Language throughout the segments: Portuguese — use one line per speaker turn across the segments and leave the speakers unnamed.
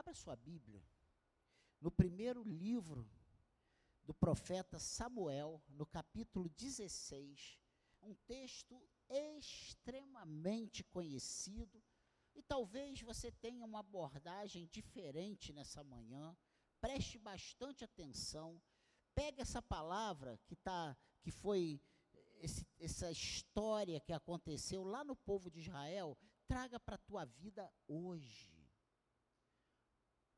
Abra sua Bíblia. No primeiro livro do profeta Samuel, no capítulo 16, um texto extremamente conhecido, e talvez você tenha uma abordagem diferente nessa manhã. Preste bastante atenção. Pegue essa palavra que tá, que foi esse, essa história que aconteceu lá no povo de Israel, traga para a tua vida hoje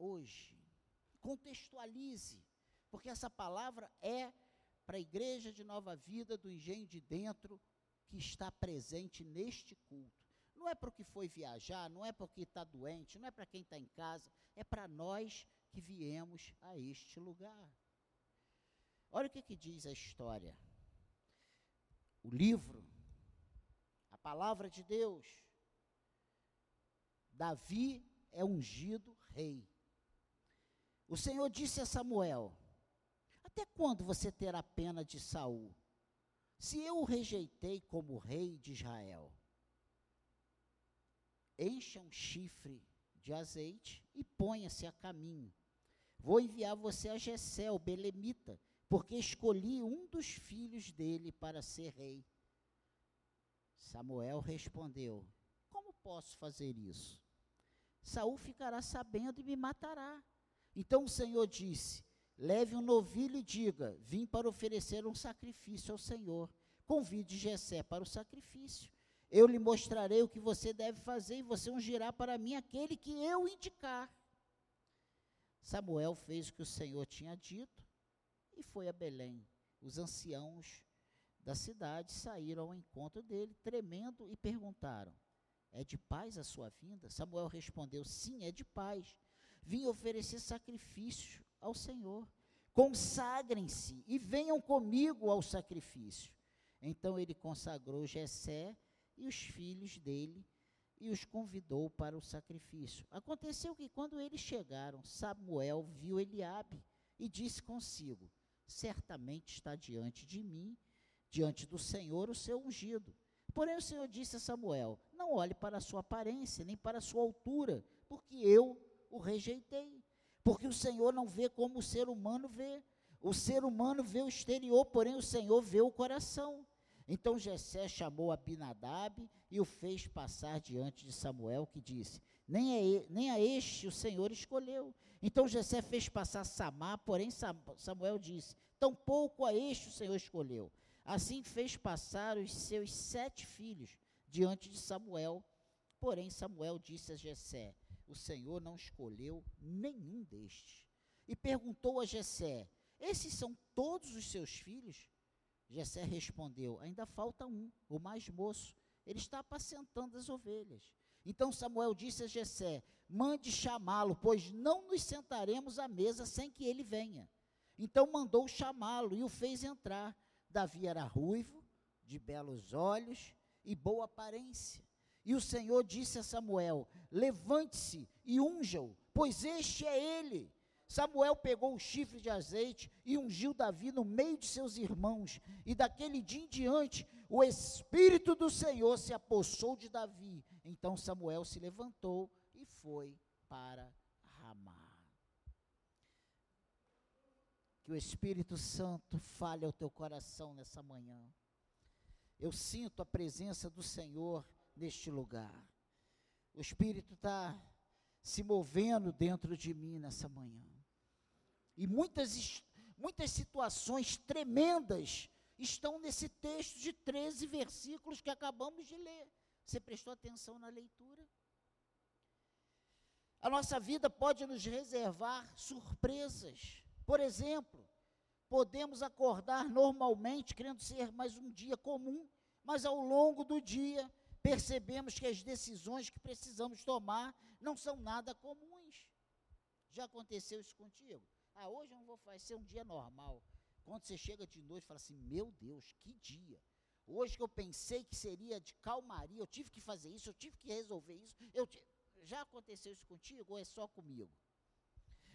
hoje. Contextualize, porque essa palavra é para a igreja de nova vida do engenho de dentro que está presente neste culto. Não é para o que foi viajar, não é porque está doente, não é para quem está em casa, é para nós que viemos a este lugar. Olha o que, que diz a história. O livro, a palavra de Deus. Davi é ungido rei. O Senhor disse a Samuel: Até quando você terá pena de Saul? Se eu o rejeitei como rei de Israel, encha um chifre de azeite e ponha-se a caminho. Vou enviar você a Jessé, o belemita, porque escolhi um dos filhos dele para ser rei. Samuel respondeu: Como posso fazer isso? Saul ficará sabendo e me matará. Então o Senhor disse: Leve um novilho e diga: Vim para oferecer um sacrifício ao Senhor. Convide Jessé para o sacrifício. Eu lhe mostrarei o que você deve fazer e você ungirá para mim aquele que eu indicar. Samuel fez o que o Senhor tinha dito e foi a Belém. Os anciãos da cidade saíram ao encontro dele, tremendo, e perguntaram: É de paz a sua vinda? Samuel respondeu: Sim, é de paz vim oferecer sacrifício ao Senhor. Consagrem-se e venham comigo ao sacrifício. Então ele consagrou Jessé e os filhos dele e os convidou para o sacrifício. Aconteceu que quando eles chegaram, Samuel viu Eliabe e disse consigo: Certamente está diante de mim, diante do Senhor, o seu ungido. Porém o Senhor disse a Samuel: Não olhe para a sua aparência, nem para a sua altura, porque eu o rejeitei. Porque o Senhor não vê como o ser humano vê. O ser humano vê o exterior, porém o Senhor vê o coração. Então Jessé chamou Abinadab e o fez passar diante de Samuel, que disse: nem a, nem a este o Senhor escolheu. Então Jessé fez passar Samar, porém Samuel disse: Tampouco a este o Senhor escolheu. Assim fez passar os seus sete filhos diante de Samuel. Porém Samuel disse a Jessé: o Senhor não escolheu nenhum destes. E perguntou a Jessé: Esses são todos os seus filhos? Jessé respondeu: Ainda falta um, o mais moço. Ele está apacentando as ovelhas. Então Samuel disse a Jessé: Mande chamá-lo, pois não nos sentaremos à mesa sem que ele venha. Então mandou chamá-lo e o fez entrar. Davi era ruivo, de belos olhos e boa aparência. E o Senhor disse a Samuel: Levante-se e unja-o, pois este é ele. Samuel pegou o chifre de azeite e ungiu Davi no meio de seus irmãos. E daquele dia em diante, o Espírito do Senhor se apossou de Davi. Então Samuel se levantou e foi para Ramá. Que o Espírito Santo fale ao teu coração nessa manhã. Eu sinto a presença do Senhor neste lugar. O Espírito está se movendo dentro de mim nessa manhã. E muitas, muitas situações tremendas estão nesse texto de 13 versículos que acabamos de ler. Você prestou atenção na leitura? A nossa vida pode nos reservar surpresas. Por exemplo, podemos acordar normalmente querendo ser mais um dia comum, mas ao longo do dia percebemos que as decisões que precisamos tomar não são nada comuns. Já aconteceu isso contigo? Ah, hoje eu não vou fazer um dia normal. Quando você chega de noite, fala assim: Meu Deus, que dia! Hoje que eu pensei que seria de calmaria, eu tive que fazer isso, eu tive que resolver isso. Eu Já aconteceu isso contigo ou é só comigo?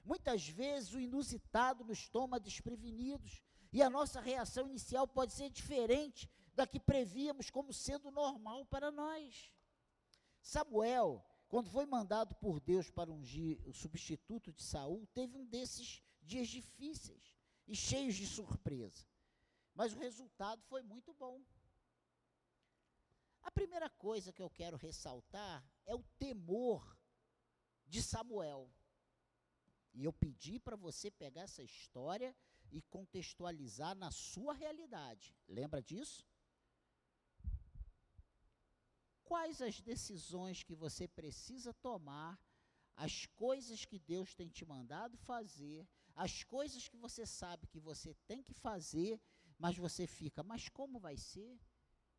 Muitas vezes o inusitado nos toma desprevenidos e a nossa reação inicial pode ser diferente da que prevíamos como sendo normal para nós. Samuel quando foi mandado por Deus para ungir o substituto de Saul, teve um desses dias difíceis e cheios de surpresa. Mas o resultado foi muito bom. A primeira coisa que eu quero ressaltar é o temor de Samuel. E eu pedi para você pegar essa história e contextualizar na sua realidade. Lembra disso? Quais as decisões que você precisa tomar, as coisas que Deus tem te mandado fazer, as coisas que você sabe que você tem que fazer, mas você fica, mas como vai ser?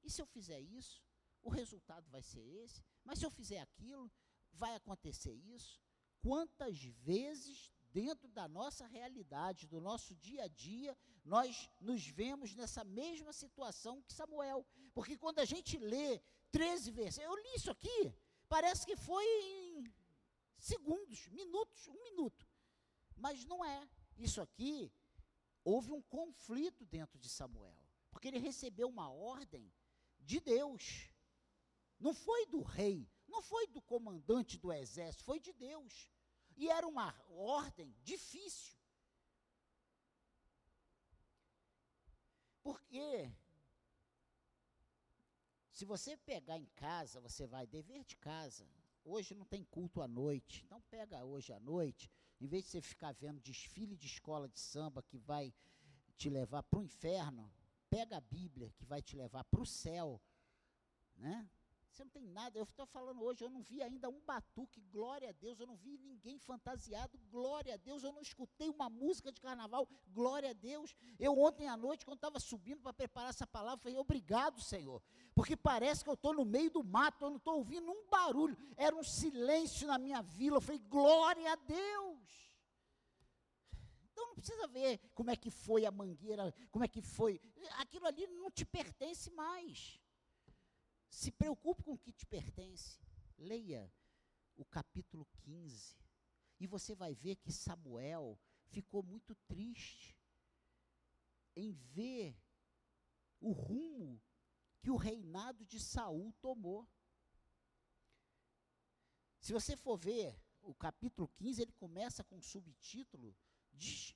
E se eu fizer isso? O resultado vai ser esse? Mas se eu fizer aquilo, vai acontecer isso? Quantas vezes dentro da nossa realidade, do nosso dia a dia, nós nos vemos nessa mesma situação que Samuel. Porque quando a gente lê 13 versos, eu li isso aqui, parece que foi em segundos, minutos, um minuto. Mas não é. Isso aqui, houve um conflito dentro de Samuel. Porque ele recebeu uma ordem de Deus. Não foi do rei, não foi do comandante do exército, foi de Deus. E era uma ordem difícil. Porque se você pegar em casa, você vai dever de casa. Hoje não tem culto à noite. Então pega hoje à noite, em vez de você ficar vendo desfile de escola de samba que vai te levar para o inferno, pega a Bíblia que vai te levar para o céu, né? Você não tem nada. Eu estou falando hoje, eu não vi ainda um batuque, glória a Deus. Eu não vi ninguém fantasiado, glória a Deus. Eu não escutei uma música de carnaval, glória a Deus. Eu ontem à noite, quando estava subindo para preparar essa palavra, falei, obrigado, Senhor. Porque parece que eu estou no meio do mato, eu não estou ouvindo um barulho. Era um silêncio na minha vila. Eu falei, glória a Deus. Então não precisa ver como é que foi a mangueira, como é que foi. Aquilo ali não te pertence mais. Se preocupe com o que te pertence. Leia o capítulo 15. E você vai ver que Samuel ficou muito triste em ver o rumo que o reinado de Saul tomou. Se você for ver o capítulo 15, ele começa com um subtítulo de,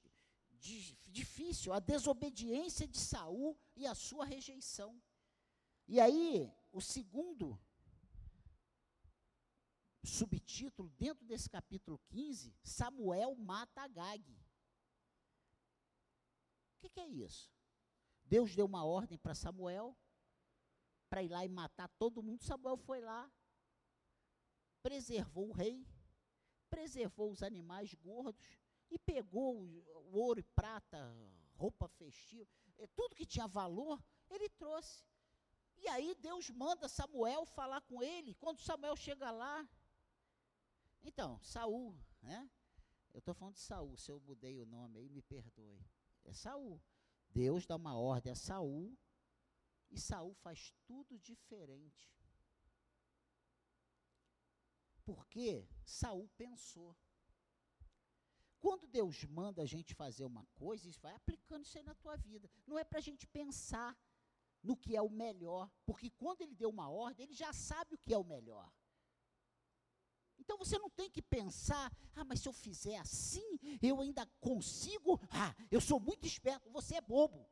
de, difícil, a desobediência de Saul e a sua rejeição. E aí, o segundo subtítulo, dentro desse capítulo 15, Samuel mata Agag. O que, que é isso? Deus deu uma ordem para Samuel para ir lá e matar todo mundo. Samuel foi lá, preservou o rei, preservou os animais gordos e pegou o ouro e prata, roupa festiva, eh, tudo que tinha valor, ele trouxe. E aí Deus manda Samuel falar com ele. Quando Samuel chega lá, então, Saul, né? Eu estou falando de Saul, se eu mudei o nome aí, me perdoe. É Saul. Deus dá uma ordem a Saul e Saul faz tudo diferente. Porque Saul pensou. Quando Deus manda a gente fazer uma coisa, isso vai aplicando isso aí na tua vida. Não é para a gente pensar no que é o melhor, porque quando ele deu uma ordem, ele já sabe o que é o melhor. Então você não tem que pensar, ah, mas se eu fizer assim, eu ainda consigo, ah, eu sou muito esperto, você é bobo.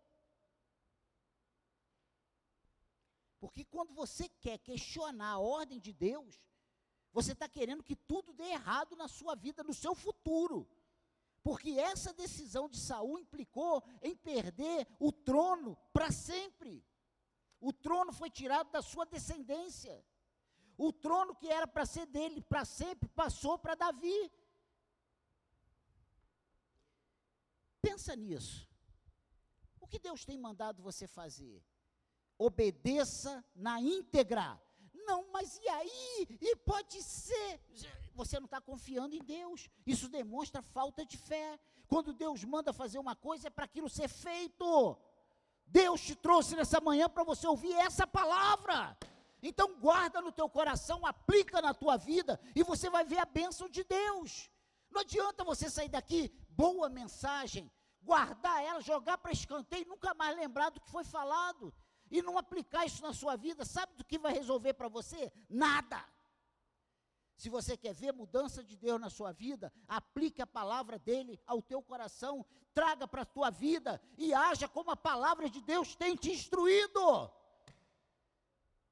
Porque quando você quer questionar a ordem de Deus, você está querendo que tudo dê errado na sua vida, no seu futuro. Porque essa decisão de Saul implicou em perder o trono para sempre. O trono foi tirado da sua descendência. O trono que era para ser dele para sempre passou para Davi. Pensa nisso. O que Deus tem mandado você fazer? Obedeça na íntegra. Não, mas e aí? E pode ser. Você não está confiando em Deus. Isso demonstra falta de fé. Quando Deus manda fazer uma coisa, é para aquilo ser feito. Deus te trouxe nessa manhã para você ouvir essa palavra. Então guarda no teu coração, aplica na tua vida e você vai ver a bênção de Deus. Não adianta você sair daqui, boa mensagem, guardar ela, jogar para escanteio e nunca mais lembrar do que foi falado. E não aplicar isso na sua vida, sabe do que vai resolver para você? Nada. Se você quer ver mudança de Deus na sua vida, aplique a palavra dele ao teu coração, traga para a tua vida e haja como a palavra de Deus tem te instruído.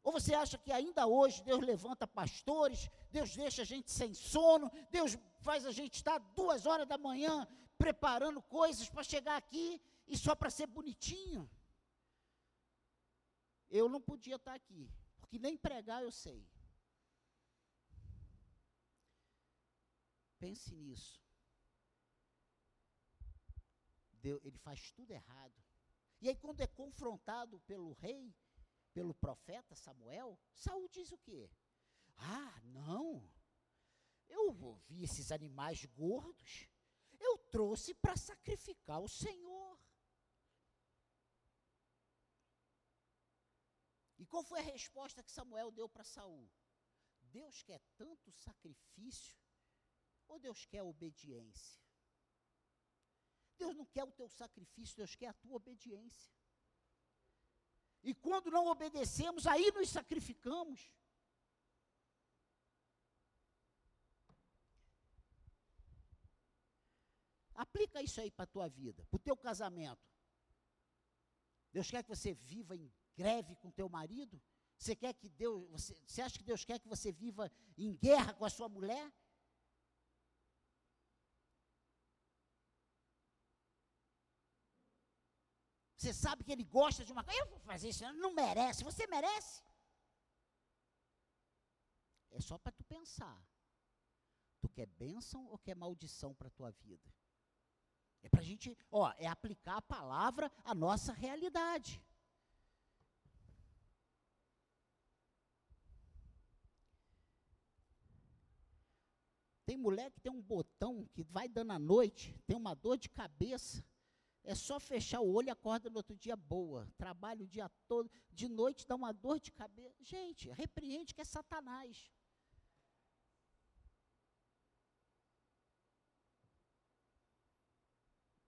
Ou você acha que ainda hoje Deus levanta pastores, Deus deixa a gente sem sono, Deus faz a gente estar duas horas da manhã preparando coisas para chegar aqui e só para ser bonitinho? Eu não podia estar aqui, porque nem pregar eu sei. Pense nisso. Deus, ele faz tudo errado. E aí, quando é confrontado pelo rei, pelo profeta Samuel, Saul diz o quê? Ah, não. Eu vi esses animais gordos. Eu trouxe para sacrificar o Senhor. E qual foi a resposta que Samuel deu para Saul? Deus quer tanto sacrifício ou Deus quer obediência? Deus não quer o teu sacrifício, Deus quer a tua obediência. E quando não obedecemos, aí nos sacrificamos. Aplica isso aí para a tua vida, para o teu casamento. Deus quer que você viva em greve com teu marido? Você quer que Deus, você, você acha que Deus quer que você viva em guerra com a sua mulher? Você sabe que ele gosta de uma coisa. Eu vou fazer isso, não merece. Você merece? É só para tu pensar. Tu quer bênção ou quer maldição para a tua vida? É para a gente, ó, é aplicar a palavra à nossa realidade. Tem mulher que tem um botão que vai dando à noite, tem uma dor de cabeça. É só fechar o olho e acorda no outro dia boa. Trabalha o dia todo, de noite dá uma dor de cabeça. Gente, repreende que é Satanás.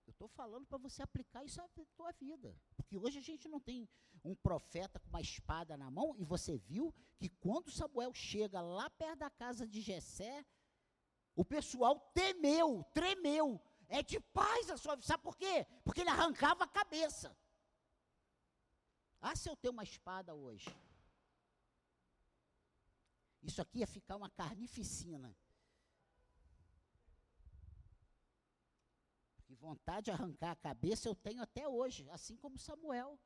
Eu estou falando para você aplicar isso na tua vida. Porque hoje a gente não tem um profeta com uma espada na mão, e você viu que quando Samuel chega lá perto da casa de Jessé, o pessoal temeu, tremeu, é de paz a sua vida. Sabe por quê? Porque ele arrancava a cabeça. Ah, se eu tenho uma espada hoje. Isso aqui ia ficar uma carnificina. Que vontade de arrancar a cabeça eu tenho até hoje, assim como Samuel.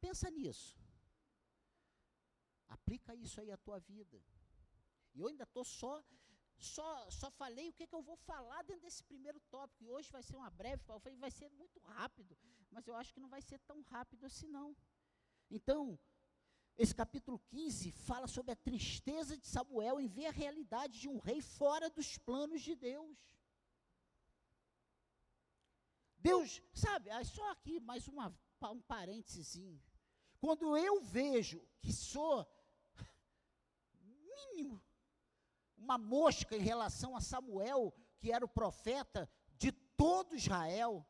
Pensa nisso. Aplica isso aí à tua vida. E eu ainda estou só só, só falei o que, que eu vou falar dentro desse primeiro tópico. E hoje vai ser uma breve, vai ser muito rápido, mas eu acho que não vai ser tão rápido assim não. Então, esse capítulo 15 fala sobre a tristeza de Samuel em ver a realidade de um rei fora dos planos de Deus. Deus, sabe, só aqui mais uma, um parênteses. Quando eu vejo que sou mínimo uma mosca em relação a Samuel, que era o profeta de todo Israel.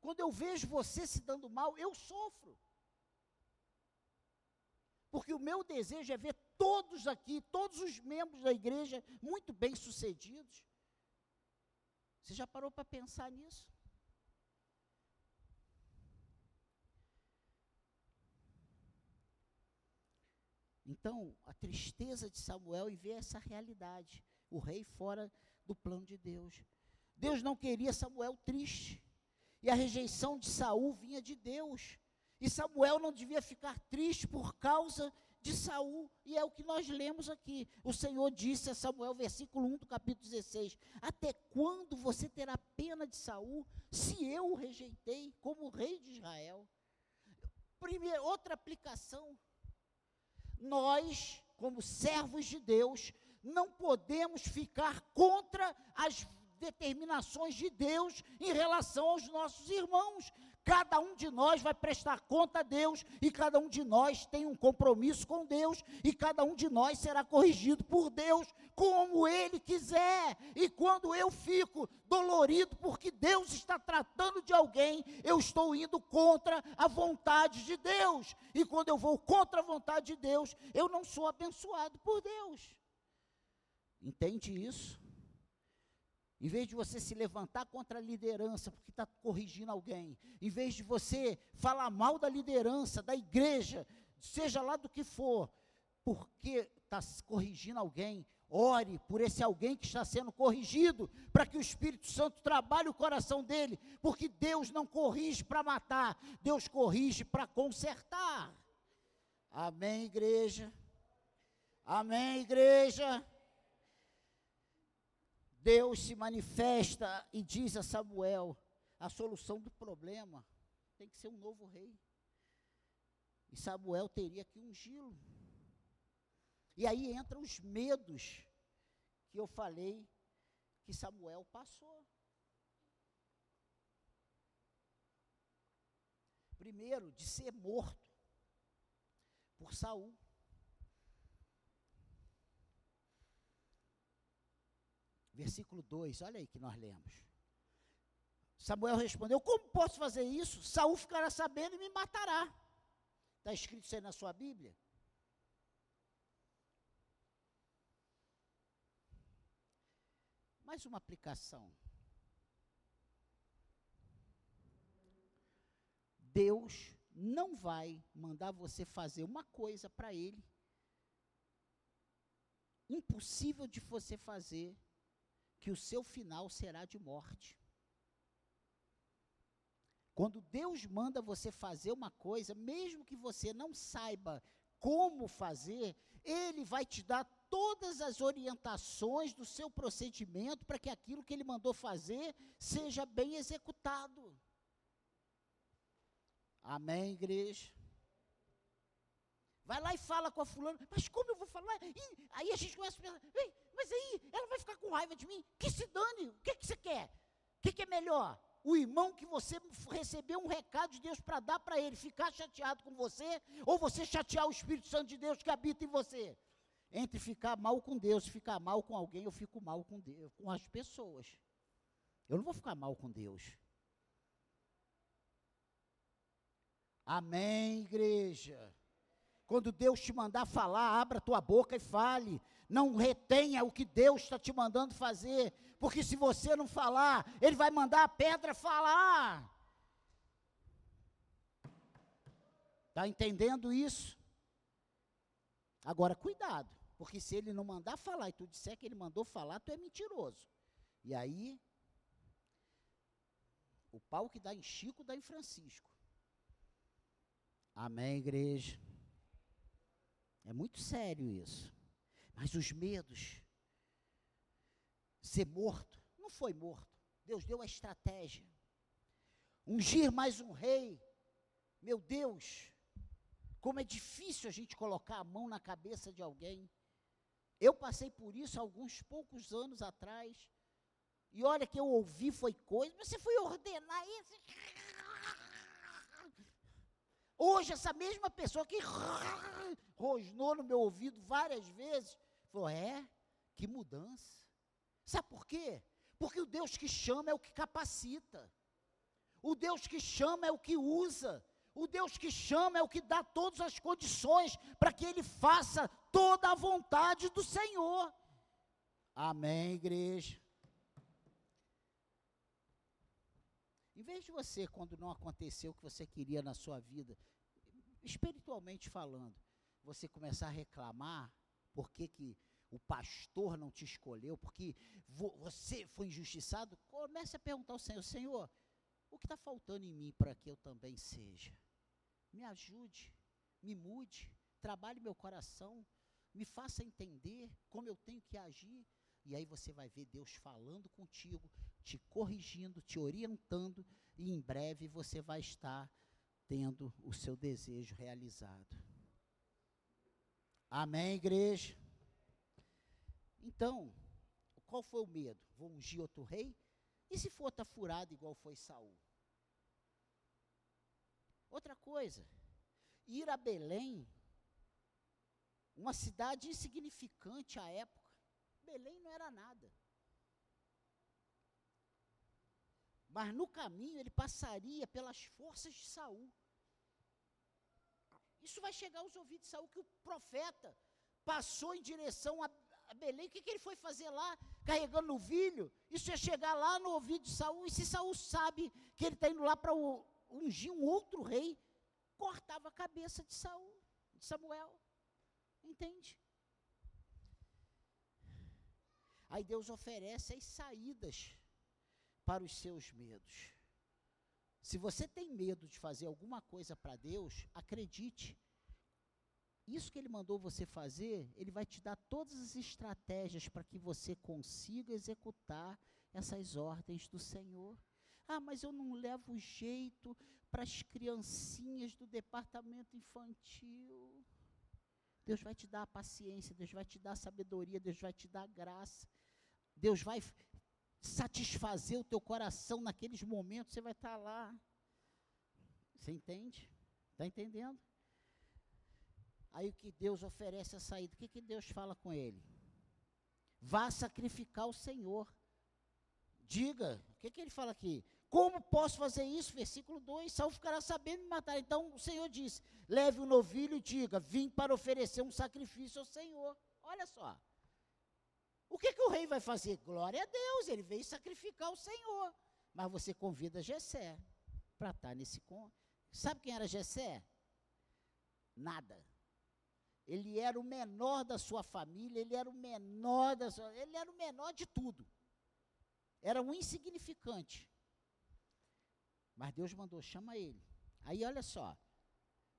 Quando eu vejo você se dando mal, eu sofro. Porque o meu desejo é ver todos aqui, todos os membros da igreja, muito bem sucedidos. Você já parou para pensar nisso? Então, a tristeza de Samuel em ver essa realidade, o rei fora do plano de Deus. Deus não queria Samuel triste. E a rejeição de Saul vinha de Deus. E Samuel não devia ficar triste por causa de Saul, e é o que nós lemos aqui. O Senhor disse a Samuel, versículo 1 do capítulo 16: Até quando você terá pena de Saul, se eu o rejeitei como rei de Israel? Outra aplicação nós, como servos de Deus, não podemos ficar contra as determinações de Deus em relação aos nossos irmãos. Cada um de nós vai prestar conta a Deus e cada um de nós tem um compromisso com Deus e cada um de nós será corrigido por Deus como ele quiser. E quando eu fico dolorido porque Deus está tratando de alguém, eu estou indo contra a vontade de Deus. E quando eu vou contra a vontade de Deus, eu não sou abençoado por Deus. Entende isso? Em vez de você se levantar contra a liderança porque está corrigindo alguém, em vez de você falar mal da liderança, da igreja, seja lá do que for, porque está corrigindo alguém, ore por esse alguém que está sendo corrigido, para que o Espírito Santo trabalhe o coração dele, porque Deus não corrige para matar, Deus corrige para consertar. Amém, igreja? Amém, igreja? Deus se manifesta e diz a Samuel: a solução do problema tem que ser um novo rei. E Samuel teria que ungí-lo. E aí entram os medos que eu falei que Samuel passou. Primeiro, de ser morto por Saul. Versículo 2, olha aí que nós lemos. Samuel respondeu: Como posso fazer isso? Saul ficará sabendo e me matará. Está escrito isso aí na sua Bíblia? Mais uma aplicação. Deus não vai mandar você fazer uma coisa para Ele impossível de você fazer que o seu final será de morte. Quando Deus manda você fazer uma coisa, mesmo que você não saiba como fazer, Ele vai te dar todas as orientações do seu procedimento para que aquilo que Ele mandou fazer seja bem executado. Amém, igreja? Vai lá e fala com a fulana, mas como eu vou falar? E aí a gente começa a pensar, mas aí ela vai ficar com raiva de mim. Que se dane, o que, que você quer? O que, que é melhor? O irmão que você recebeu um recado de Deus para dar para ele, ficar chateado com você, ou você chatear o Espírito Santo de Deus que habita em você? Entre ficar mal com Deus e ficar mal com alguém, eu fico mal com Deus, com as pessoas. Eu não vou ficar mal com Deus. Amém, igreja. Quando Deus te mandar falar, abra tua boca e fale. Não retenha o que Deus está te mandando fazer. Porque se você não falar, Ele vai mandar a pedra falar. Está entendendo isso? Agora, cuidado. Porque se ele não mandar falar e tu disser que ele mandou falar, tu é mentiroso. E aí, o pau que dá em Chico dá em Francisco. Amém, igreja? É muito sério isso. Mas os medos, ser morto, não foi morto. Deus deu a estratégia. Ungir mais um rei. Meu Deus, como é difícil a gente colocar a mão na cabeça de alguém. Eu passei por isso alguns poucos anos atrás. E olha que eu ouvi foi coisa, você foi ordenar isso. Hoje, essa mesma pessoa que rosnou no meu ouvido várias vezes, falou: é, que mudança. Sabe por quê? Porque o Deus que chama é o que capacita. O Deus que chama é o que usa. O Deus que chama é o que dá todas as condições para que ele faça toda a vontade do Senhor. Amém, igreja. Em vez de você, quando não aconteceu o que você queria na sua vida, espiritualmente falando, você começar a reclamar por que, que o pastor não te escolheu, porque vo você foi injustiçado, comece a perguntar ao Senhor, Senhor, o que está faltando em mim para que eu também seja? Me ajude, me mude, trabalhe meu coração, me faça entender como eu tenho que agir. E aí você vai ver Deus falando contigo, te corrigindo, te orientando, e em breve você vai estar tendo o seu desejo realizado. Amém, igreja? Então, qual foi o medo? Vou ungir outro rei? E se for estar tá furado igual foi Saul? Outra coisa, ir a Belém, uma cidade insignificante à época, Belém não era nada. Mas no caminho ele passaria pelas forças de Saul. Isso vai chegar aos ouvidos de Saul que o profeta passou em direção a, Belém, o que, que ele foi fazer lá, carregando no novilho? Isso ia chegar lá no ouvido de Saul, e se Saul sabe que ele está indo lá para ungir um outro rei, cortava a cabeça de Saul, de Samuel. Entende? Aí Deus oferece as saídas para os seus medos. Se você tem medo de fazer alguma coisa para Deus, acredite, isso que Ele mandou você fazer, Ele vai te dar todas as estratégias para que você consiga executar essas ordens do Senhor. Ah, mas eu não levo jeito para as criancinhas do departamento infantil. Deus vai te dar a paciência, Deus vai te dar a sabedoria, Deus vai te dar a graça. Deus vai satisfazer o teu coração naqueles momentos, você vai estar lá. Você entende? Está entendendo? Aí o que Deus oferece a saída, o que, que Deus fala com ele? Vá sacrificar o Senhor. Diga, o que, que ele fala aqui? Como posso fazer isso? Versículo 2: Saul ficará sabendo me matar. Então o Senhor disse: leve o novilho e diga: vim para oferecer um sacrifício ao Senhor. Olha só. O que, que o rei vai fazer? Glória a Deus, ele veio sacrificar o Senhor. Mas você convida Jessé para estar tá nesse con. Sabe quem era Jessé? Nada. Ele era o menor da sua família, ele era o menor da sua, ele era o menor de tudo. Era um insignificante. Mas Deus mandou, chama ele. Aí olha só,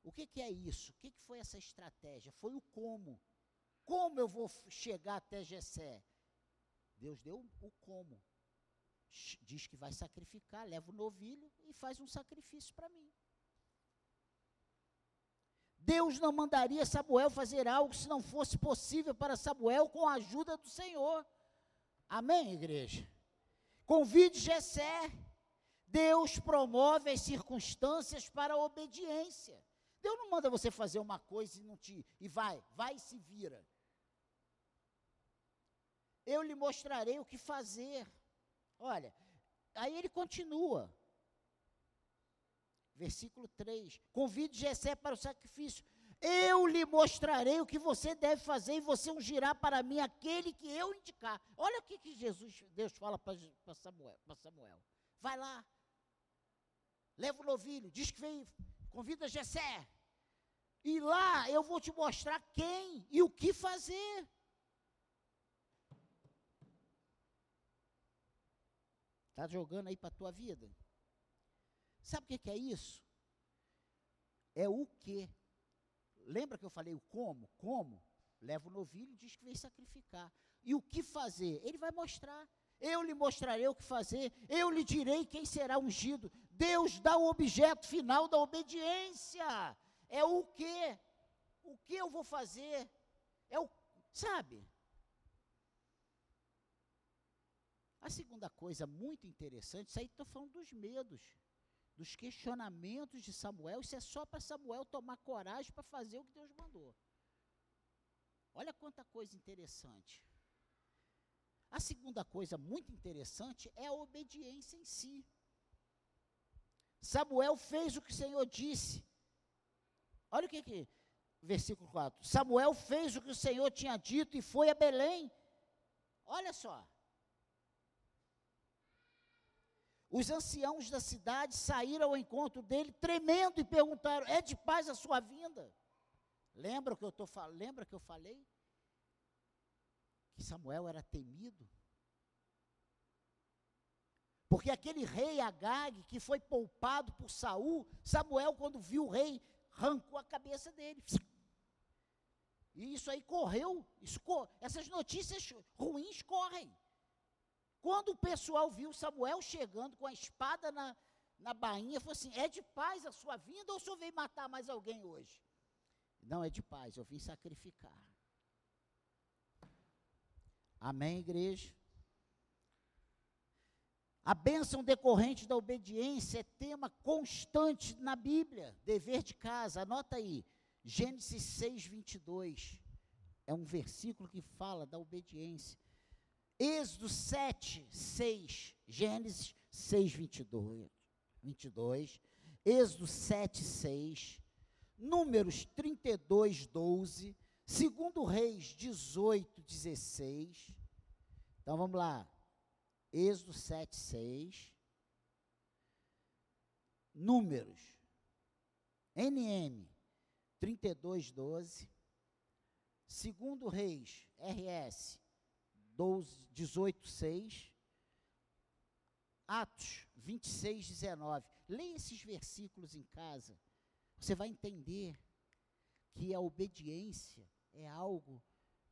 o que, que é isso? O que, que foi essa estratégia? Foi o como. Como eu vou chegar até Jessé? Deus deu o como. Diz que vai sacrificar, leva o novilho e faz um sacrifício para mim. Deus não mandaria Samuel fazer algo se não fosse possível para Samuel com a ajuda do Senhor. Amém, igreja? Convide Jessé. Deus promove as circunstâncias para a obediência. Deus não manda você fazer uma coisa e não te e vai, vai e se vira. Eu lhe mostrarei o que fazer. Olha, aí ele continua. Versículo 3: Convide Jessé para o sacrifício. Eu lhe mostrarei o que você deve fazer e você ungirá para mim aquele que eu indicar. Olha o que, que Jesus, Deus fala para Samuel, Samuel. Vai lá, leva o novilho, diz que vem, convida Jessé. E lá eu vou te mostrar quem e o que fazer. Está jogando aí para a tua vida? Sabe o que, é isso? É o que. Lembra que eu falei o como? Como? Leva o novilho e diz que vem sacrificar. E o que fazer? Ele vai mostrar. Eu lhe mostrarei o que fazer, eu lhe direi quem será ungido. Deus dá o objeto final da obediência. É o que? O que eu vou fazer? É o, sabe? A segunda coisa muito interessante, isso aí estou falando dos medos dos questionamentos de Samuel, isso é só para Samuel tomar coragem para fazer o que Deus mandou. Olha quanta coisa interessante. A segunda coisa muito interessante é a obediência em si. Samuel fez o que o Senhor disse. Olha o que aqui, versículo 4. Samuel fez o que o Senhor tinha dito e foi a Belém. Olha só. Os anciãos da cidade saíram ao encontro dele, tremendo, e perguntaram: É de paz a sua vinda? Lembra que eu tô lembra que eu falei que Samuel era temido? Porque aquele rei Agag que foi poupado por Saul, Samuel quando viu o rei arrancou a cabeça dele. E isso aí correu, isso, essas notícias ruins correm. Quando o pessoal viu Samuel chegando com a espada na, na bainha, falou assim: é de paz a sua vinda ou o senhor veio matar mais alguém hoje? Não, é de paz, eu vim sacrificar. Amém, igreja? A bênção decorrente da obediência é tema constante na Bíblia, dever de casa, anota aí, Gênesis 6, 22. É um versículo que fala da obediência. Êxodo 7, 6, Gênesis 6, 22, 22, Êxodo 7, 6, Números 32, 12, Segundo Reis 18, 16. Então vamos lá. Êxodo 7, 6. Números. NM 32, 12. Segundo Reis, RS 12, 18, 6. Atos 26, 19. Leia esses versículos em casa. Você vai entender que a obediência é algo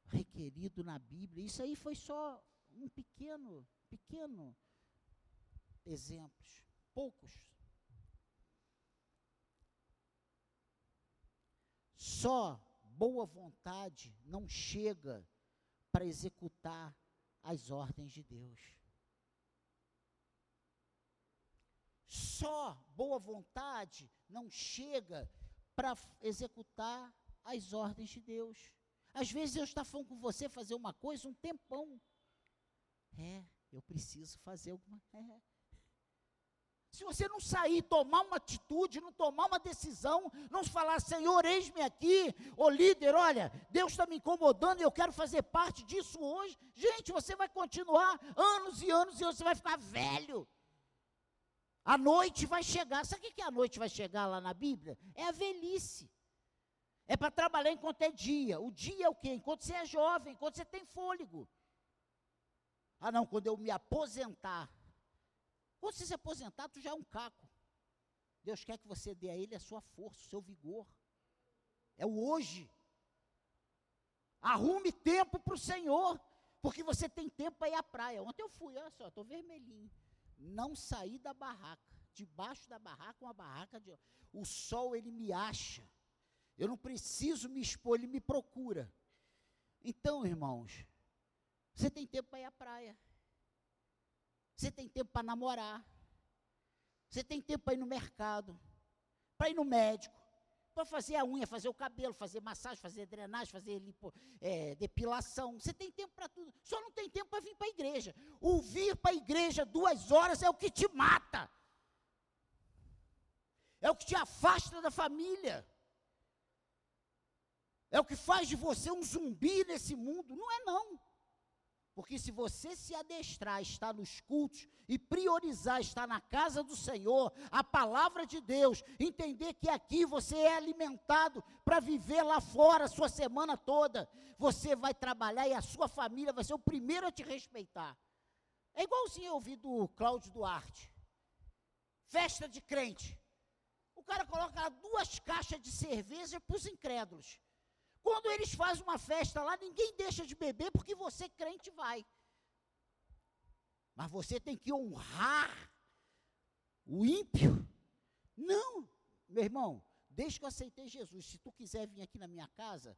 requerido na Bíblia. Isso aí foi só um pequeno, pequeno exemplos, poucos. Só boa vontade não chega para executar as ordens de Deus. Só boa vontade não chega para executar as ordens de Deus. Às vezes Deus está falando com você fazer uma coisa um tempão. É, eu preciso fazer alguma. É. Se você não sair, tomar uma atitude, não tomar uma decisão, não falar, Senhor, eis-me aqui, ô líder, olha, Deus está me incomodando e eu quero fazer parte disso hoje. Gente, você vai continuar anos e anos e anos, você vai ficar velho. A noite vai chegar. Sabe o que, é a noite vai chegar lá na Bíblia? É a velhice. É para trabalhar enquanto é dia. O dia é o quê? Enquanto você é jovem, enquanto você tem fôlego. Ah, não, quando eu me aposentar. Quando você se aposentar, tu já é um caco. Deus quer que você dê a Ele a sua força, o seu vigor. É o hoje. Arrume tempo para o Senhor, porque você tem tempo para ir à praia. Ontem eu fui, olha só, estou vermelhinho. Não saí da barraca. Debaixo da barraca, uma barraca de. O sol, ele me acha. Eu não preciso me expor, ele me procura. Então, irmãos, você tem tempo para ir à praia. Você tem tempo para namorar. Você tem tempo para ir no mercado, para ir no médico, para fazer a unha, fazer o cabelo, fazer massagem, fazer drenagem, fazer lipo, é, depilação. Você tem tempo para tudo. Só não tem tempo para vir para a igreja. O vir para a igreja duas horas é o que te mata. É o que te afasta da família. É o que faz de você um zumbi nesse mundo. Não é não. Porque se você se adestrar, estar nos cultos e priorizar estar na casa do Senhor, a palavra de Deus, entender que aqui você é alimentado para viver lá fora a sua semana toda, você vai trabalhar e a sua família vai ser o primeiro a te respeitar. É igualzinho eu ouvi do Cláudio Duarte. Festa de crente. O cara coloca duas caixas de cerveja para os incrédulos. Quando eles fazem uma festa lá, ninguém deixa de beber porque você crente vai. Mas você tem que honrar o ímpio. Não, meu irmão, desde que eu aceitei Jesus, se tu quiser vir aqui na minha casa,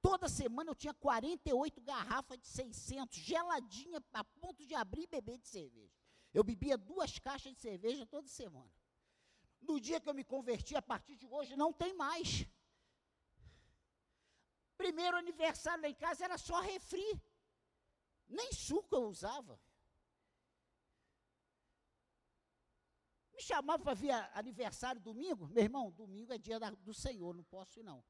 toda semana eu tinha 48 garrafas de 600, geladinha, a ponto de abrir e beber de cerveja. Eu bebia duas caixas de cerveja toda semana. No dia que eu me converti, a partir de hoje, não tem mais. Primeiro aniversário lá em casa era só refri. Nem suco eu usava. Me chamava para vir aniversário domingo. Meu irmão, domingo é dia da, do Senhor, não posso ir não.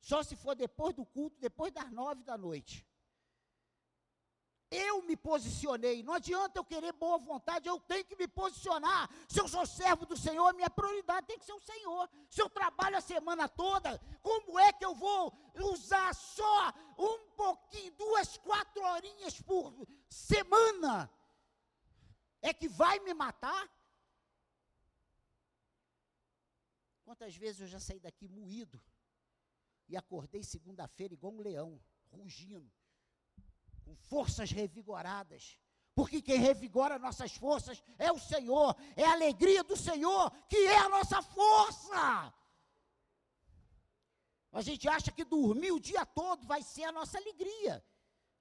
Só se for depois do culto, depois das nove da noite. Eu me posicionei. Não adianta eu querer boa vontade, eu tenho que me posicionar. Se eu sou servo do Senhor, minha prioridade tem que ser o Senhor. Se eu trabalho a semana toda, como é que eu vou usar só um pouquinho, duas, quatro horinhas por semana? É que vai me matar? Quantas vezes eu já saí daqui moído e acordei segunda-feira igual um leão, rugindo com forças revigoradas. Porque quem revigora nossas forças é o Senhor, é a alegria do Senhor que é a nossa força. A gente acha que dormir o dia todo vai ser a nossa alegria.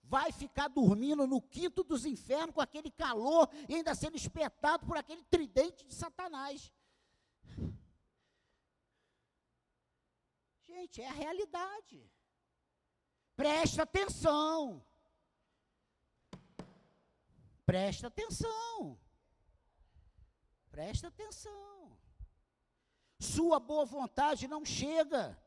Vai ficar dormindo no quinto dos infernos com aquele calor e ainda sendo espetado por aquele tridente de Satanás. Gente, é a realidade. Presta atenção. Presta atenção. Presta atenção. Sua boa vontade não chega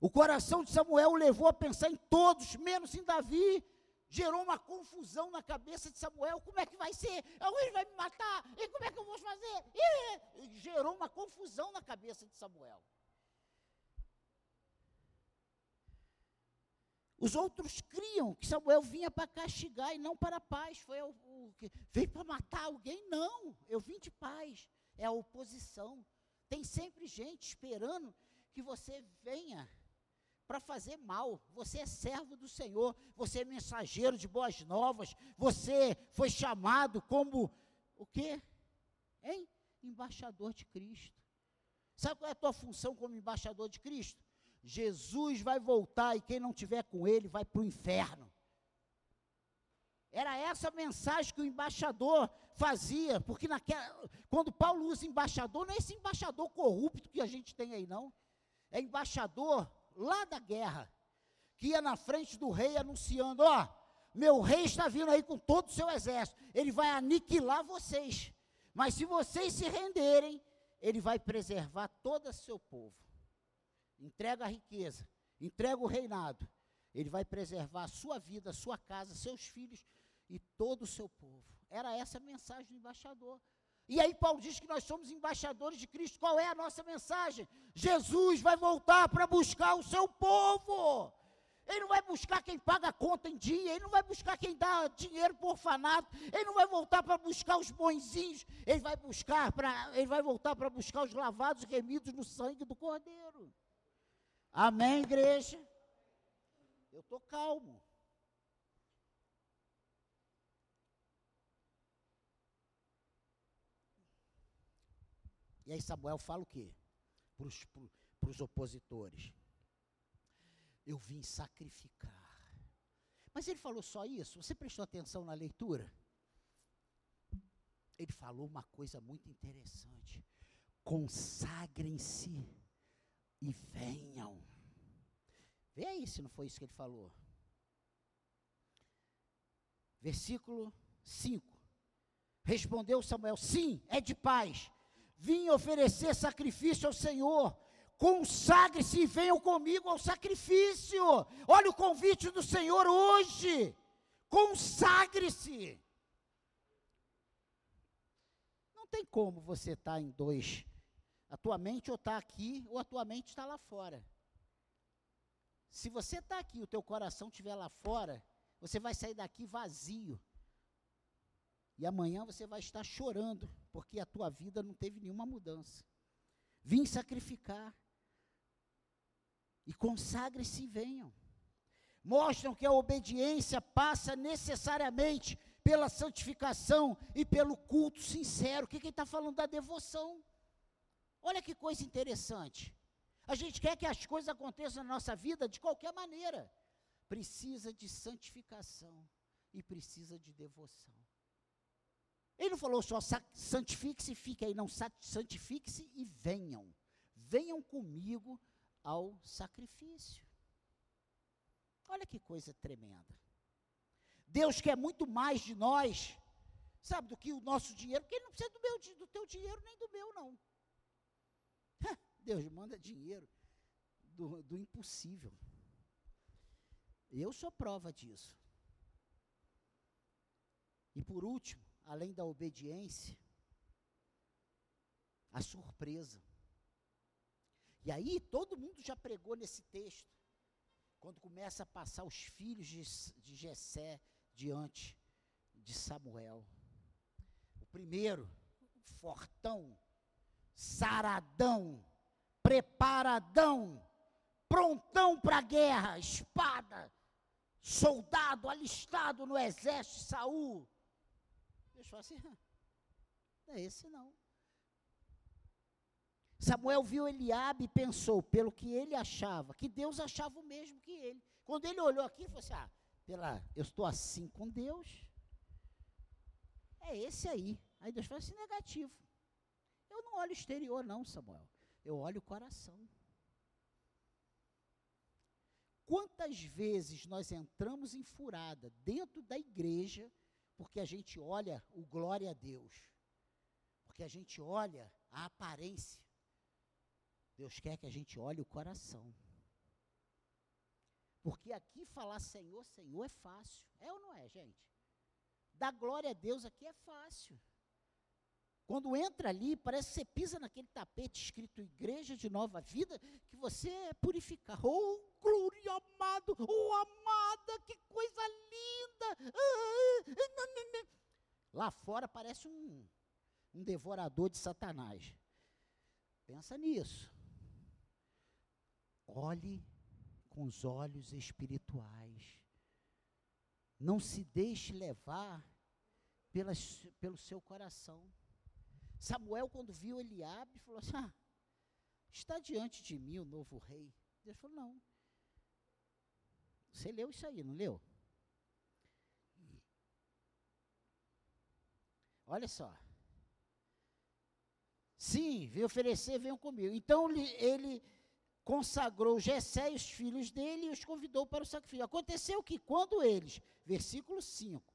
O coração de Samuel o levou a pensar em todos, menos em Davi. Gerou uma confusão na cabeça de Samuel. Como é que vai ser? Alguém vai me matar? E como é que eu vou fazer? E gerou uma confusão na cabeça de Samuel. Os outros criam que Samuel vinha para castigar e não para paz. Foi o, o veio para matar alguém? Não, eu vim de paz. É a oposição. Tem sempre gente esperando que você venha para fazer mal. Você é servo do Senhor, você é mensageiro de boas novas, você foi chamado como o quê? Hein? Embaixador de Cristo. Sabe qual é a tua função como embaixador de Cristo? Jesus vai voltar e quem não tiver com ele vai para o inferno. Era essa mensagem que o embaixador fazia, porque naquela, quando Paulo usa embaixador, não é esse embaixador corrupto que a gente tem aí, não. É embaixador lá da guerra, que ia na frente do rei anunciando: ó, meu rei está vindo aí com todo o seu exército, ele vai aniquilar vocês, mas se vocês se renderem, ele vai preservar todo o seu povo. Entrega a riqueza, entrega o reinado, ele vai preservar a sua vida, a sua casa, seus filhos e todo o seu povo. Era essa a mensagem do embaixador. E aí Paulo diz que nós somos embaixadores de Cristo. Qual é a nossa mensagem? Jesus vai voltar para buscar o seu povo. Ele não vai buscar quem paga a conta em dia, ele não vai buscar quem dá dinheiro por orfanato, ele não vai voltar para buscar os bonzinhos, ele vai buscar para, ele vai voltar para buscar os lavados remidos no sangue do Cordeiro. Amém, igreja? Eu estou calmo. E aí Samuel fala o quê? Para os opositores. Eu vim sacrificar. Mas ele falou só isso? Você prestou atenção na leitura? Ele falou uma coisa muito interessante. Consagrem-se e venham. Vê aí se não foi isso que ele falou. Versículo 5. Respondeu Samuel: Sim, é de paz vim oferecer sacrifício ao Senhor. Consagre-se e venham comigo ao sacrifício. Olha o convite do Senhor hoje. Consagre-se. Não tem como você estar tá em dois. A tua mente ou está aqui, ou a tua mente está lá fora. Se você está aqui, o teu coração estiver lá fora, você vai sair daqui vazio. E amanhã você vai estar chorando, porque a tua vida não teve nenhuma mudança. Vim sacrificar. E consagre-se e venham. Mostram que a obediência passa necessariamente pela santificação e pelo culto sincero. O que, que ele está falando da devoção? Olha que coisa interessante. A gente quer que as coisas aconteçam na nossa vida de qualquer maneira. Precisa de santificação e precisa de devoção. Ele não falou só santifique-se e fique aí, não, santifique-se e venham. Venham comigo ao sacrifício. Olha que coisa tremenda. Deus quer muito mais de nós, sabe, do que o nosso dinheiro, porque Ele não precisa do, meu, do teu dinheiro nem do meu, não. Deus manda dinheiro do, do impossível. Eu sou prova disso. E por último, além da obediência, a surpresa. E aí todo mundo já pregou nesse texto, quando começa a passar os filhos de, de Jessé diante de Samuel. O primeiro, fortão, saradão, preparadão, prontão para a guerra, espada, soldado alistado no exército Saul falou assim: não é esse não. Samuel viu Eliabe e pensou, pelo que ele achava, que Deus achava o mesmo que ele. Quando ele olhou aqui, falou assim: ah, pela, eu estou assim com Deus. É esse aí. Aí Deus falou assim: negativo. Eu não olho exterior, não, Samuel. Eu olho o coração. Quantas vezes nós entramos em furada dentro da igreja porque a gente olha o glória a Deus, porque a gente olha a aparência. Deus quer que a gente olhe o coração. Porque aqui falar Senhor, Senhor é fácil. É ou não é, gente? Dar glória a Deus aqui é fácil. Quando entra ali, parece que você pisa naquele tapete escrito Igreja de Nova Vida, que você é purificado. Oh, glória amado, oh amada, que coisa linda. Lá fora parece um, um devorador de Satanás. Pensa nisso. Olhe com os olhos espirituais. Não se deixe levar pelas, pelo seu coração. Samuel, quando viu Eliabe, falou assim: ah, está diante de mim o novo rei. Deus falou: não. Você leu isso aí, não leu? Olha só. Sim, veio oferecer, venham comigo. Então ele consagrou Jessé e os filhos dele e os convidou para o sacrifício. Aconteceu que quando eles, versículo 5,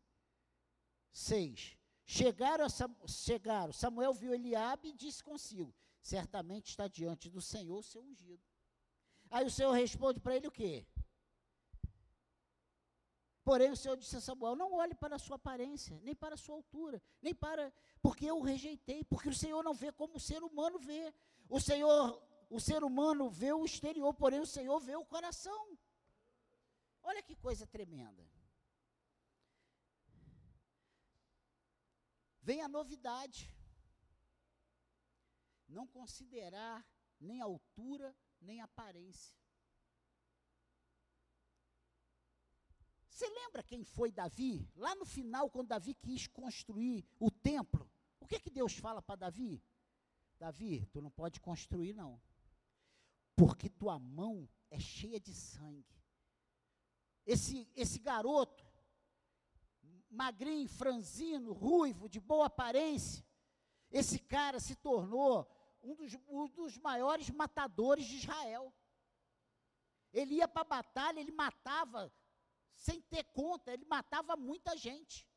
6, Chegaram, chegaram, Samuel viu Eliabe e disse consigo: certamente está diante do Senhor o seu ungido. Aí o Senhor responde para ele o quê? Porém o Senhor disse a Samuel: Não olhe para a sua aparência, nem para a sua altura, nem para. Porque eu o rejeitei, porque o Senhor não vê como o ser humano vê. O Senhor, o ser humano vê o exterior, porém o Senhor vê o coração. Olha que coisa tremenda. Vem a novidade. Não considerar nem altura, nem aparência. Você lembra quem foi Davi? Lá no final, quando Davi quis construir o templo, o que, que Deus fala para Davi? Davi, tu não pode construir, não. Porque tua mão é cheia de sangue. Esse, esse garoto, magrinho, franzino, ruivo, de boa aparência, esse cara se tornou um dos, um dos maiores matadores de Israel. Ele ia para a batalha, ele matava sem ter conta, ele matava muita gente.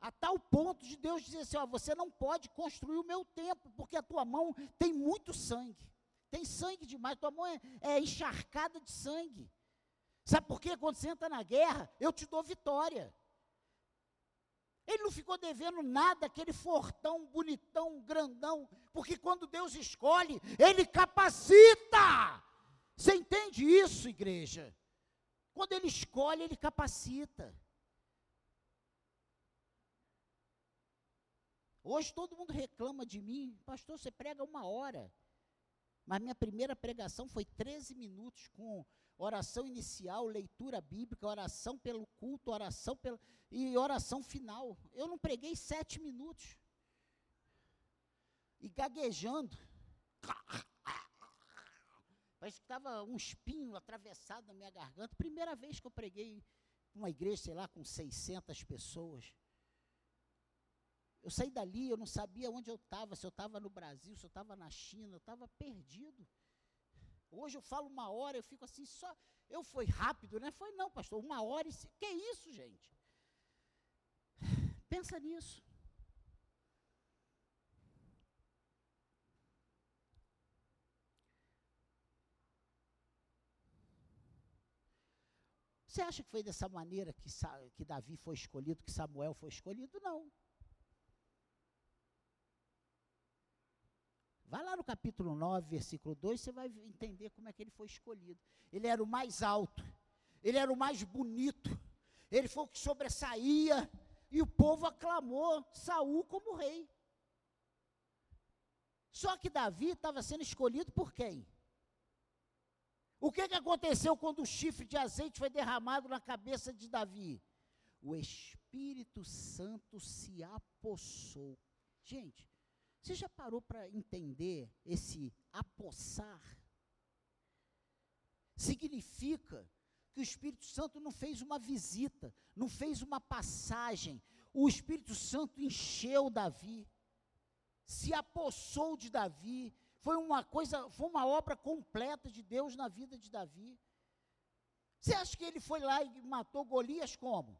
A tal ponto de Deus dizer assim: ó, você não pode construir o meu templo, porque a tua mão tem muito sangue. Tem sangue demais, tua mão é, é encharcada de sangue. Sabe por quê? Quando você entra na guerra, eu te dou vitória. Ele não ficou devendo nada, aquele fortão, bonitão, grandão, porque quando Deus escolhe, Ele capacita. Você entende isso, igreja? Quando Ele escolhe, Ele capacita. Hoje todo mundo reclama de mim, pastor, você prega uma hora. Mas minha primeira pregação foi 13 minutos com oração inicial, leitura bíblica, oração pelo culto, oração pelo, e oração final. Eu não preguei sete minutos. E gaguejando. Parece que estava um espinho atravessado na minha garganta. Primeira vez que eu preguei uma igreja, sei lá, com 600 pessoas. Eu saí dali, eu não sabia onde eu estava, se eu estava no Brasil, se eu estava na China, eu estava perdido. Hoje eu falo uma hora, eu fico assim, só. Eu fui rápido, né? Foi não, pastor, uma hora e. Que isso, gente? Pensa nisso. Você acha que foi dessa maneira que, que Davi foi escolhido, que Samuel foi escolhido? Não. Vai lá no capítulo 9, versículo 2, você vai entender como é que ele foi escolhido. Ele era o mais alto, ele era o mais bonito, ele foi o que sobressaía, e o povo aclamou Saul como rei. Só que Davi estava sendo escolhido por quem? O que, que aconteceu quando o chifre de azeite foi derramado na cabeça de Davi? O Espírito Santo se apossou. Gente, você já parou para entender esse apossar? Significa que o Espírito Santo não fez uma visita, não fez uma passagem. O Espírito Santo encheu Davi, se apossou de Davi. Foi uma coisa, foi uma obra completa de Deus na vida de Davi. Você acha que ele foi lá e matou Golias como?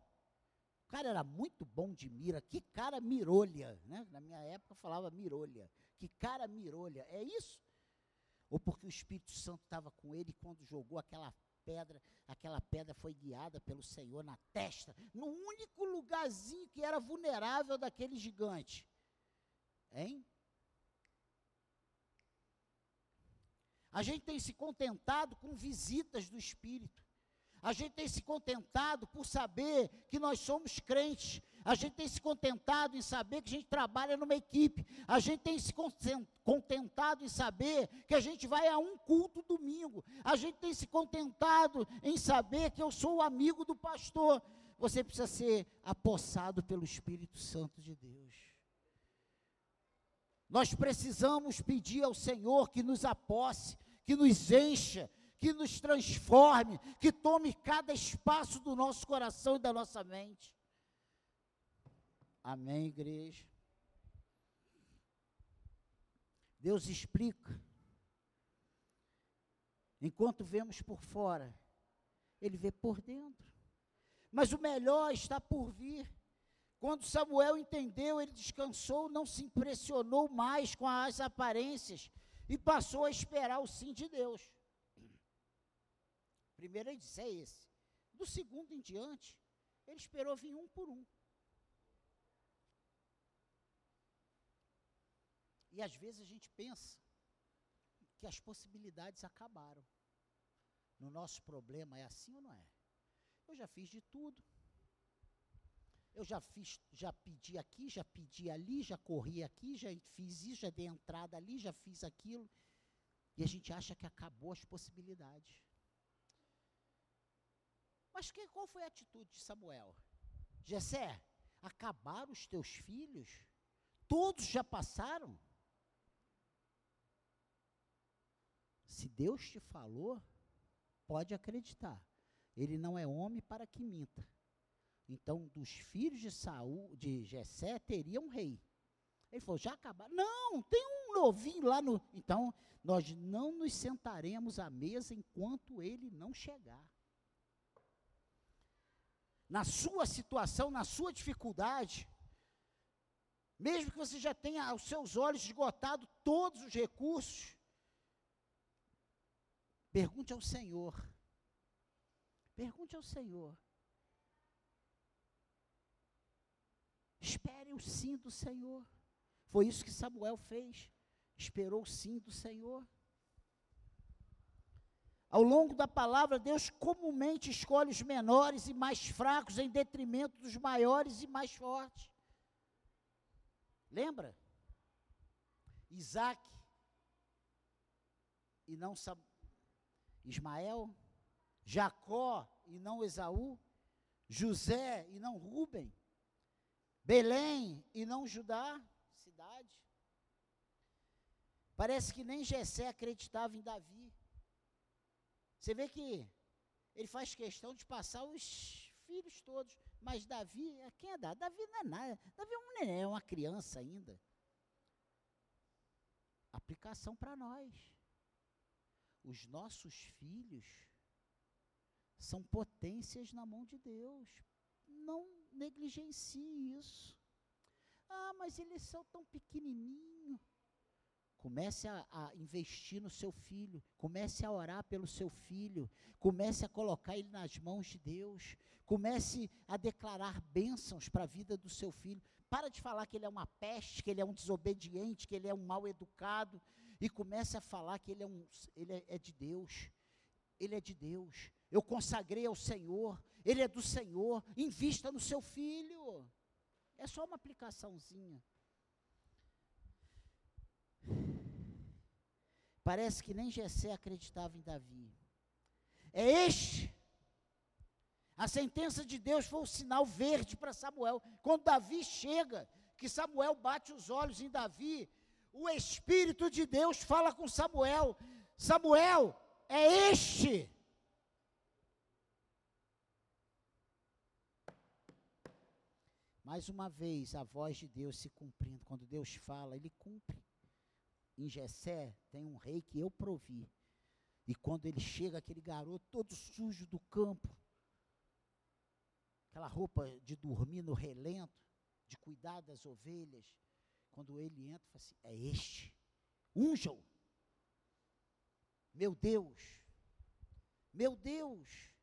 Cara era muito bom de mira, que cara mirolha, né? Na minha época falava mirolha. Que cara mirolha, é isso? Ou porque o Espírito Santo estava com ele quando jogou aquela pedra, aquela pedra foi guiada pelo Senhor na testa, no único lugarzinho que era vulnerável daquele gigante. Hein? A gente tem se contentado com visitas do Espírito. A gente tem se contentado por saber que nós somos crentes. A gente tem se contentado em saber que a gente trabalha numa equipe. A gente tem se contentado em saber que a gente vai a um culto domingo. A gente tem se contentado em saber que eu sou amigo do pastor. Você precisa ser apossado pelo Espírito Santo de Deus. Nós precisamos pedir ao Senhor que nos aposse, que nos encha, que nos transforme, que tome cada espaço do nosso coração e da nossa mente. Amém, igreja? Deus explica. Enquanto vemos por fora, Ele vê por dentro. Mas o melhor está por vir. Quando Samuel entendeu, ele descansou, não se impressionou mais com as aparências e passou a esperar o sim de Deus. Primeiro ele disse, é esse. Do segundo em diante, ele esperou vir um por um. E às vezes a gente pensa que as possibilidades acabaram. No nosso problema é assim ou não é? Eu já fiz de tudo. Eu já fiz, já pedi aqui, já pedi ali, já corri aqui, já fiz isso, já dei entrada ali, já fiz aquilo. E a gente acha que acabou as possibilidades. Mas que, qual foi a atitude de Samuel? Jessé, acabaram os teus filhos? Todos já passaram? Se Deus te falou, pode acreditar. Ele não é homem para que minta. Então, dos filhos de Saul, de Jessé, teria um rei. Ele falou: já acabaram? Não, tem um novinho lá no. Então, nós não nos sentaremos à mesa enquanto ele não chegar na sua situação, na sua dificuldade, mesmo que você já tenha aos seus olhos esgotado todos os recursos, pergunte ao Senhor. Pergunte ao Senhor. Espere o sim do Senhor. Foi isso que Samuel fez. Esperou o sim do Senhor. Ao longo da palavra, Deus comumente escolhe os menores e mais fracos em detrimento dos maiores e mais fortes. Lembra? Isaac e não Sam Ismael, Jacó e não Esaú, José e não Rubem, Belém e não Judá, cidade. Parece que nem Jessé acreditava em Davi. Você vê que ele faz questão de passar os filhos todos. Mas Davi, quem é Davi? Davi não é nada. Davi é um neném, é uma criança ainda. Aplicação para nós. Os nossos filhos são potências na mão de Deus. Não negligencie isso. Ah, mas eles são tão pequenininhos. Comece a, a, investir no seu filho, comece a orar pelo seu filho, comece a colocar ele nas mãos de Deus, comece a declarar bênçãos para a vida do seu filho. Para de falar que ele é uma peste, que ele é um desobediente, que ele é um mal educado, e comece a falar que ele é, um, ele é, é de Deus. Ele é de Deus. Eu consagrei ao Senhor, ele é do Senhor. Invista no seu filho. É só uma aplicaçãozinha. Parece que nem Jessé acreditava em Davi. É este. A sentença de Deus foi o sinal verde para Samuel. Quando Davi chega, que Samuel bate os olhos em Davi, o Espírito de Deus fala com Samuel: Samuel, é este. Mais uma vez, a voz de Deus se cumprindo. Quando Deus fala, ele cumpre em Jessé tem um rei que eu provi. E quando ele chega, aquele garoto todo sujo do campo, aquela roupa de dormir no relento, de cuidar das ovelhas, quando ele entra, fala assim: é este, unjam. Meu Deus, Meu Deus.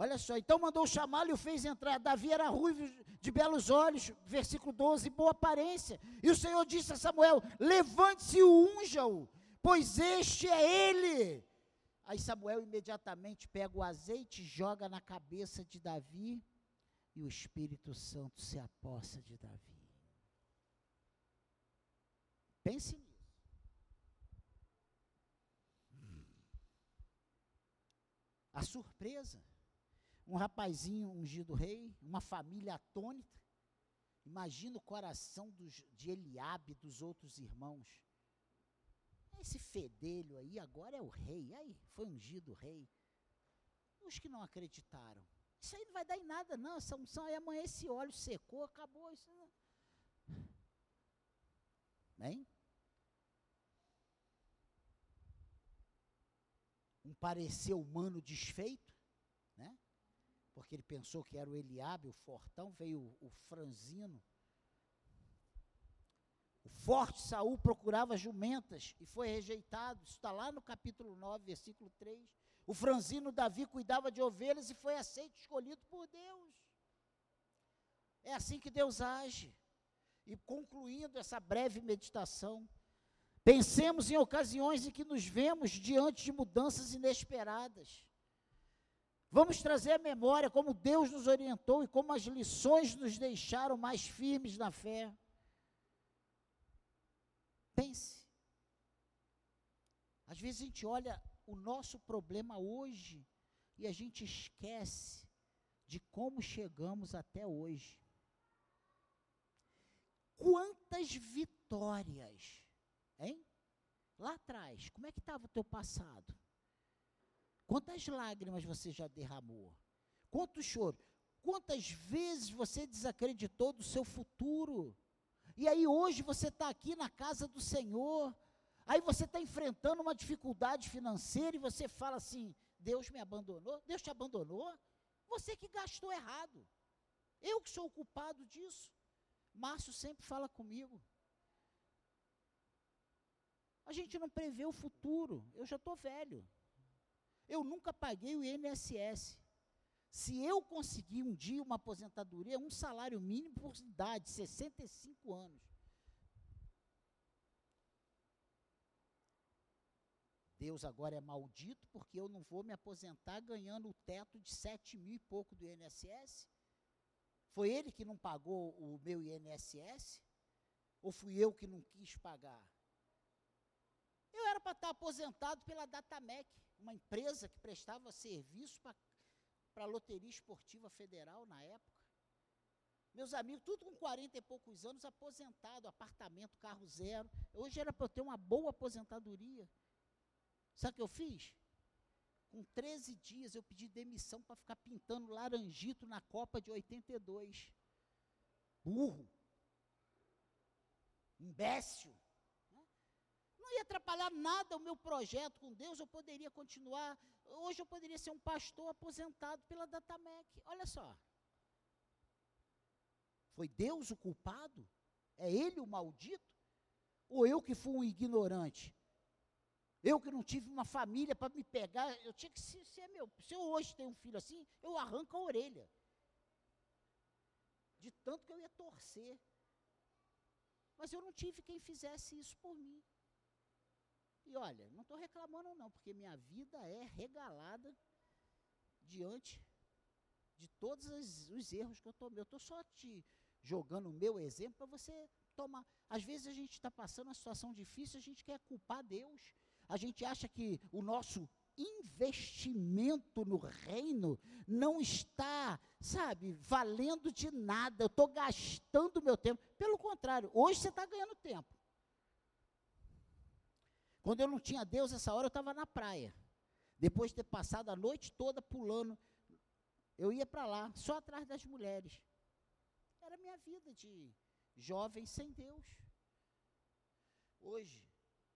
Olha só, então mandou chamá-lo e o fez entrar. Davi era ruivo, de belos olhos, versículo 12, boa aparência. E o Senhor disse a Samuel: Levante-se e unja-o, pois este é ele. Aí Samuel imediatamente pega o azeite, joga na cabeça de Davi, e o Espírito Santo se apossa de Davi. Pense nisso. A surpresa um rapazinho ungido rei, uma família atônita. Imagina o coração dos, de Eliabe, dos outros irmãos. Esse fedelho aí agora é o rei. Aí, foi ungido rei. Os que não acreditaram. Isso aí não vai dar em nada, não. Essa unção aí amanhã esse óleo secou, acabou. Isso não. Bem? Um parecer humano desfeito? Porque ele pensou que era o Eliabe, o fortão, veio o, franzino. O forte Saul procurava jumentas e foi rejeitado. Isso está lá no capítulo 9, versículo 3. O franzino Davi cuidava de ovelhas e foi aceito, escolhido por Deus. É assim que Deus age. E concluindo essa breve meditação, pensemos em ocasiões em que nos vemos diante de mudanças inesperadas. Vamos trazer à memória como Deus nos orientou e como as lições nos deixaram mais firmes na fé. Pense. Às vezes a gente olha o nosso problema hoje e a gente esquece de como chegamos até hoje. Quantas vitórias, hein? Lá atrás, como é que estava o teu passado? Quantas lágrimas você já derramou? Quanto choro? Quantas vezes você desacreditou do seu futuro? E aí hoje você está aqui na casa do Senhor, aí você está enfrentando uma dificuldade financeira e você fala assim: Deus me abandonou? Deus te abandonou? Você que gastou errado. Eu que sou o culpado disso. Márcio sempre fala comigo. A gente não prevê o futuro. Eu já estou velho. Eu nunca paguei o INSS. Se eu conseguir um dia uma aposentadoria, um salário mínimo por idade, 65 anos. Deus agora é maldito porque eu não vou me aposentar ganhando o teto de 7 mil e pouco do INSS? Foi ele que não pagou o meu INSS? Ou fui eu que não quis pagar? Eu era para estar aposentado pela Datamec uma empresa que prestava serviço para a Loteria Esportiva Federal na época. Meus amigos, tudo com 40 e poucos anos, aposentado, apartamento, carro zero. Hoje era para eu ter uma boa aposentadoria. Sabe o que eu fiz? Com 13 dias eu pedi demissão para ficar pintando laranjito na Copa de 82. Burro. Imbécil não ia atrapalhar nada o meu projeto com Deus, eu poderia continuar. Hoje eu poderia ser um pastor aposentado pela Datamec. Olha só. Foi Deus o culpado? É ele o maldito? Ou eu que fui um ignorante? Eu que não tive uma família para me pegar, eu tinha que ser, ser meu. Se eu hoje tenho um filho assim, eu arranco a orelha. De tanto que eu ia torcer. Mas eu não tive quem fizesse isso por mim. E olha, não estou reclamando não, porque minha vida é regalada diante de todos os, os erros que eu tomei. Eu estou só te jogando o meu exemplo para você tomar. Às vezes a gente está passando uma situação difícil, a gente quer culpar Deus. A gente acha que o nosso investimento no reino não está, sabe, valendo de nada. Eu estou gastando meu tempo. Pelo contrário, hoje você está ganhando tempo. Quando eu não tinha Deus, essa hora eu estava na praia. Depois de ter passado a noite toda pulando, eu ia para lá, só atrás das mulheres. Era minha vida de jovem sem Deus. Hoje,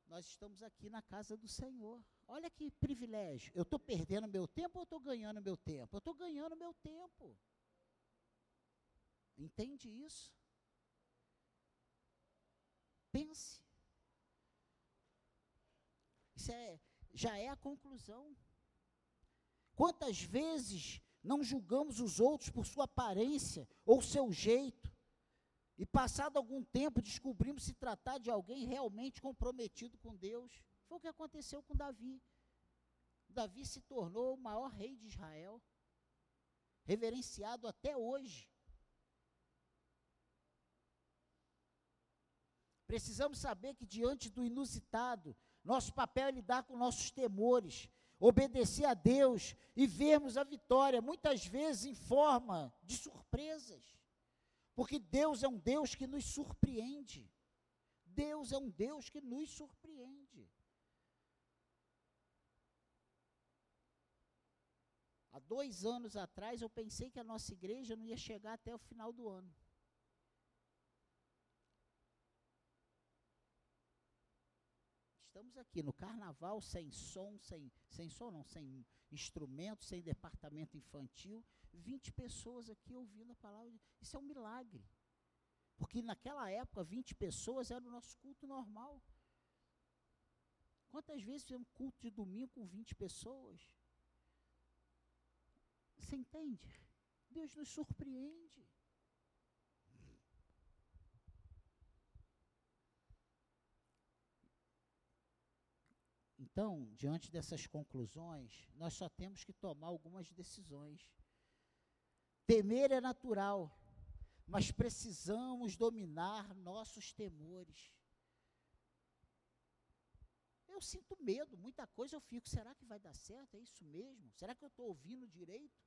nós estamos aqui na casa do Senhor. Olha que privilégio. Eu estou perdendo meu tempo ou estou ganhando meu tempo? Eu estou ganhando meu tempo. Entende isso? Pense. Isso é, já é a conclusão. Quantas vezes não julgamos os outros por sua aparência ou seu jeito, e passado algum tempo descobrimos se tratar de alguém realmente comprometido com Deus? Foi o que aconteceu com Davi. Davi se tornou o maior rei de Israel, reverenciado até hoje. Precisamos saber que diante do inusitado, nosso papel é lidar com nossos temores, obedecer a Deus e vermos a vitória, muitas vezes em forma de surpresas. Porque Deus é um Deus que nos surpreende. Deus é um Deus que nos surpreende. Há dois anos atrás eu pensei que a nossa igreja não ia chegar até o final do ano. Estamos aqui no carnaval, sem som, sem, sem som não, sem instrumento, sem departamento infantil, 20 pessoas aqui ouvindo a palavra. Isso é um milagre. Porque naquela época, 20 pessoas era o nosso culto normal. Quantas vezes fizemos culto de domingo com 20 pessoas? Você entende? Deus nos surpreende. Então, diante dessas conclusões, nós só temos que tomar algumas decisões. Temer é natural, mas precisamos dominar nossos temores. Eu sinto medo, muita coisa eu fico, será que vai dar certo? É isso mesmo? Será que eu estou ouvindo direito?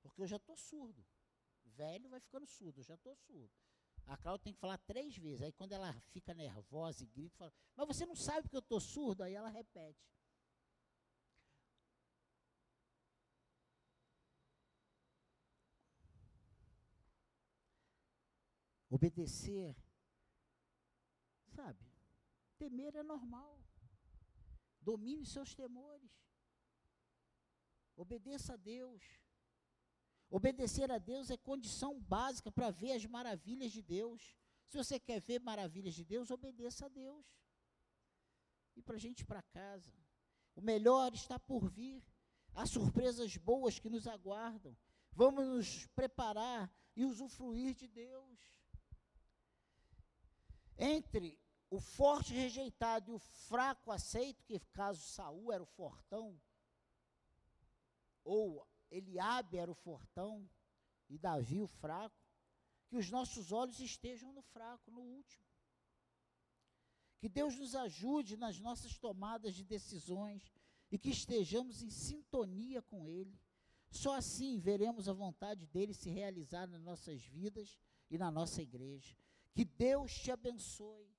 Porque eu já estou surdo. Velho vai ficando surdo, eu já estou surdo. A Cláudia tem que falar três vezes. Aí quando ela fica nervosa e grita, fala, mas você não sabe que eu estou surdo? Aí ela repete. Obedecer, sabe? Temer é normal. Domine seus temores. Obedeça a Deus. Obedecer a Deus é condição básica para ver as maravilhas de Deus. Se você quer ver maravilhas de Deus, obedeça a Deus. E para a gente ir para casa. O melhor está por vir. Há surpresas boas que nos aguardam. Vamos nos preparar e usufruir de Deus. Entre o forte rejeitado e o fraco aceito, que caso Saul era o fortão, ou Eliabe era o fortão e Davi o fraco, que os nossos olhos estejam no fraco, no último. Que Deus nos ajude nas nossas tomadas de decisões e que estejamos em sintonia com Ele. Só assim veremos a vontade dele se realizar nas nossas vidas e na nossa igreja. Que Deus te abençoe.